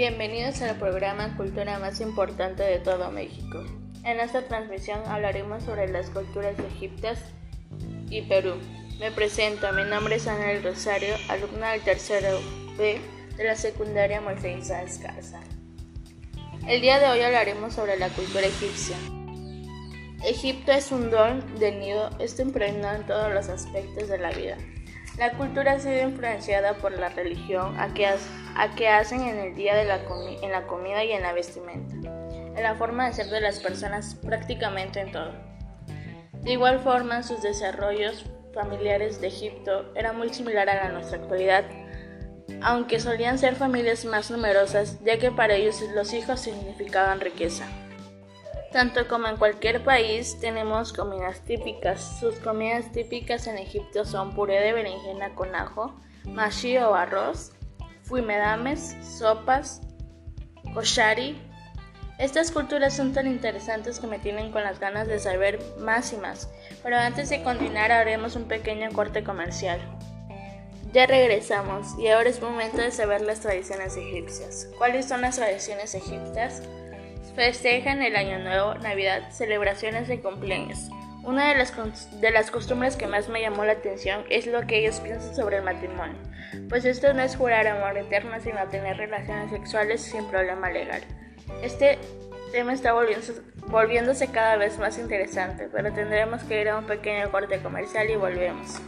Bienvenidos al programa Cultura más importante de todo México. En esta transmisión hablaremos sobre las culturas egipcias y Perú. Me presento, mi nombre es Ana del Rosario, alumna del tercero B de la secundaria Moisés Escarza. El día de hoy hablaremos sobre la cultura egipcia. Egipto es un don del nido, esto impregnado en todos los aspectos de la vida. La cultura ha sido influenciada por la religión a que, hacen en el día de la la comida y en la vestimenta, en la forma de ser de las personas prácticamente en todo. De igual forma, sus desarrollos familiares de Egipto era muy similar a la nuestra actualidad, aunque solían ser familias más numerosas, ya que para ellos los hijos significaban riqueza. Tanto como en cualquier país tenemos comidas típicas. Sus comidas típicas en Egipto son puré de berenjena con ajo, mashi o arroz, fuimedames, sopas, koshari. Estas culturas son tan interesantes que me tienen con las ganas de saber más y más. Pero antes de continuar haremos un pequeño corte comercial. Ya regresamos y ahora es momento de saber las tradiciones egipcias. ¿Cuáles son las tradiciones egipcias? Festejan el Año Nuevo, Navidad, celebraciones de cumpleaños. Una de las, de las costumbres que más me llamó la atención es lo que ellos piensan sobre el matrimonio, pues esto no es jurar amor eterno, sino tener relaciones sexuales sin problema legal. Este tema está volviéndose, volviéndose cada vez más interesante, pero tendremos que ir a un pequeño corte comercial y volvemos.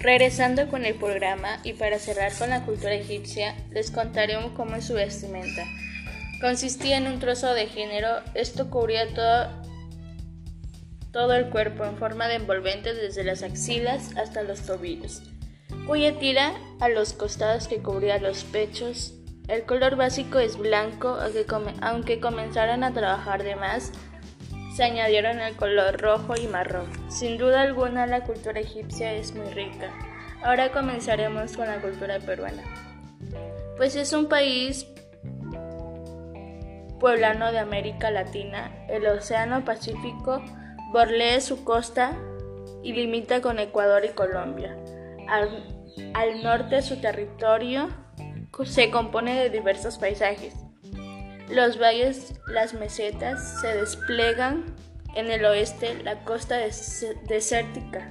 Regresando con el programa y para cerrar con la cultura egipcia, les contaré cómo es su vestimenta. Consistía en un trozo de género, esto cubría todo, todo el cuerpo en forma de envolvente desde las axilas hasta los tobillos, cuya tira a los costados que cubría los pechos. El color básico es blanco, aunque comenzaron a trabajar de más, se añadieron el color rojo y marrón. Sin duda alguna la cultura egipcia es muy rica. Ahora comenzaremos con la cultura peruana. Pues es un país pueblano de América Latina. El Océano Pacífico borlea su costa y limita con Ecuador y Colombia. Al, al norte su territorio se compone de diversos paisajes los valles, las mesetas se desplegan en el oeste, la costa desértica.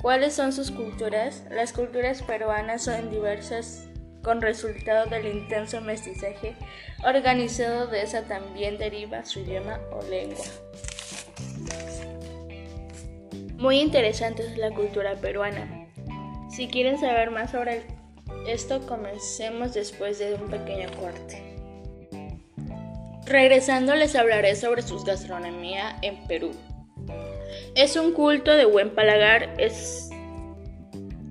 ¿Cuáles son sus culturas? Las culturas peruanas son diversas con resultado del intenso mestizaje organizado de esa también deriva su idioma o lengua. Muy interesante es la cultura peruana. Si quieren saber más sobre esto, comencemos después de un pequeño corte. Regresando les hablaré sobre su gastronomía en Perú. Es un culto de buen paladar, es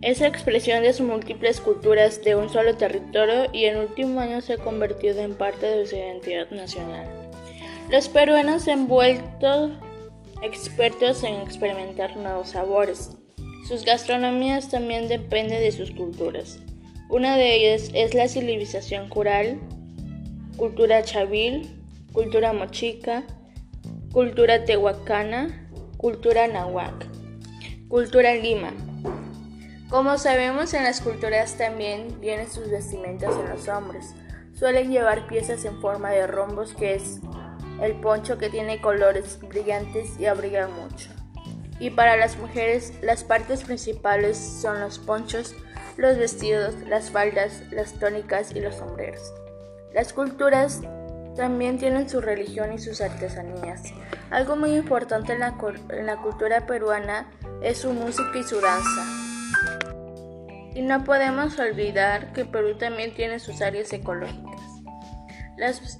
esa expresión de sus múltiples culturas de un solo territorio y en último año se ha convertido en parte de su identidad nacional. Los peruanos se han vuelto expertos en experimentar nuevos sabores. Sus gastronomías también dependen de sus culturas. Una de ellas es la civilización cural, cultura chavil, cultura mochica, cultura tehuacana, cultura nahuac, cultura lima. Como sabemos, en las culturas también vienen sus vestimentas en los hombres. Suelen llevar piezas en forma de rombos, que es el poncho que tiene colores brillantes y abriga mucho. Y para las mujeres, las partes principales son los ponchos, los vestidos, las faldas, las tónicas y los sombreros. Las culturas también tienen su religión y sus artesanías. Algo muy importante en la, cultura peruana es su música y su danza. Y no podemos olvidar que Perú también tiene sus áreas ecológicas. Las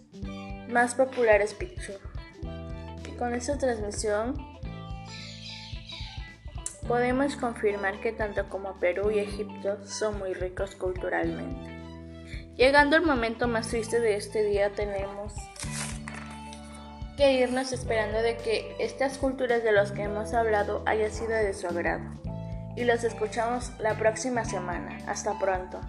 más populares Pichu. Y con esta transmisión podemos confirmar que tanto como Perú y Egipto son muy ricos culturalmente. Llegando al momento más triste de este día, tenemos que irnos esperando de que estas culturas de las que hemos hablado haya sido de su agrado. Y los escuchamos la próxima semana. Hasta pronto.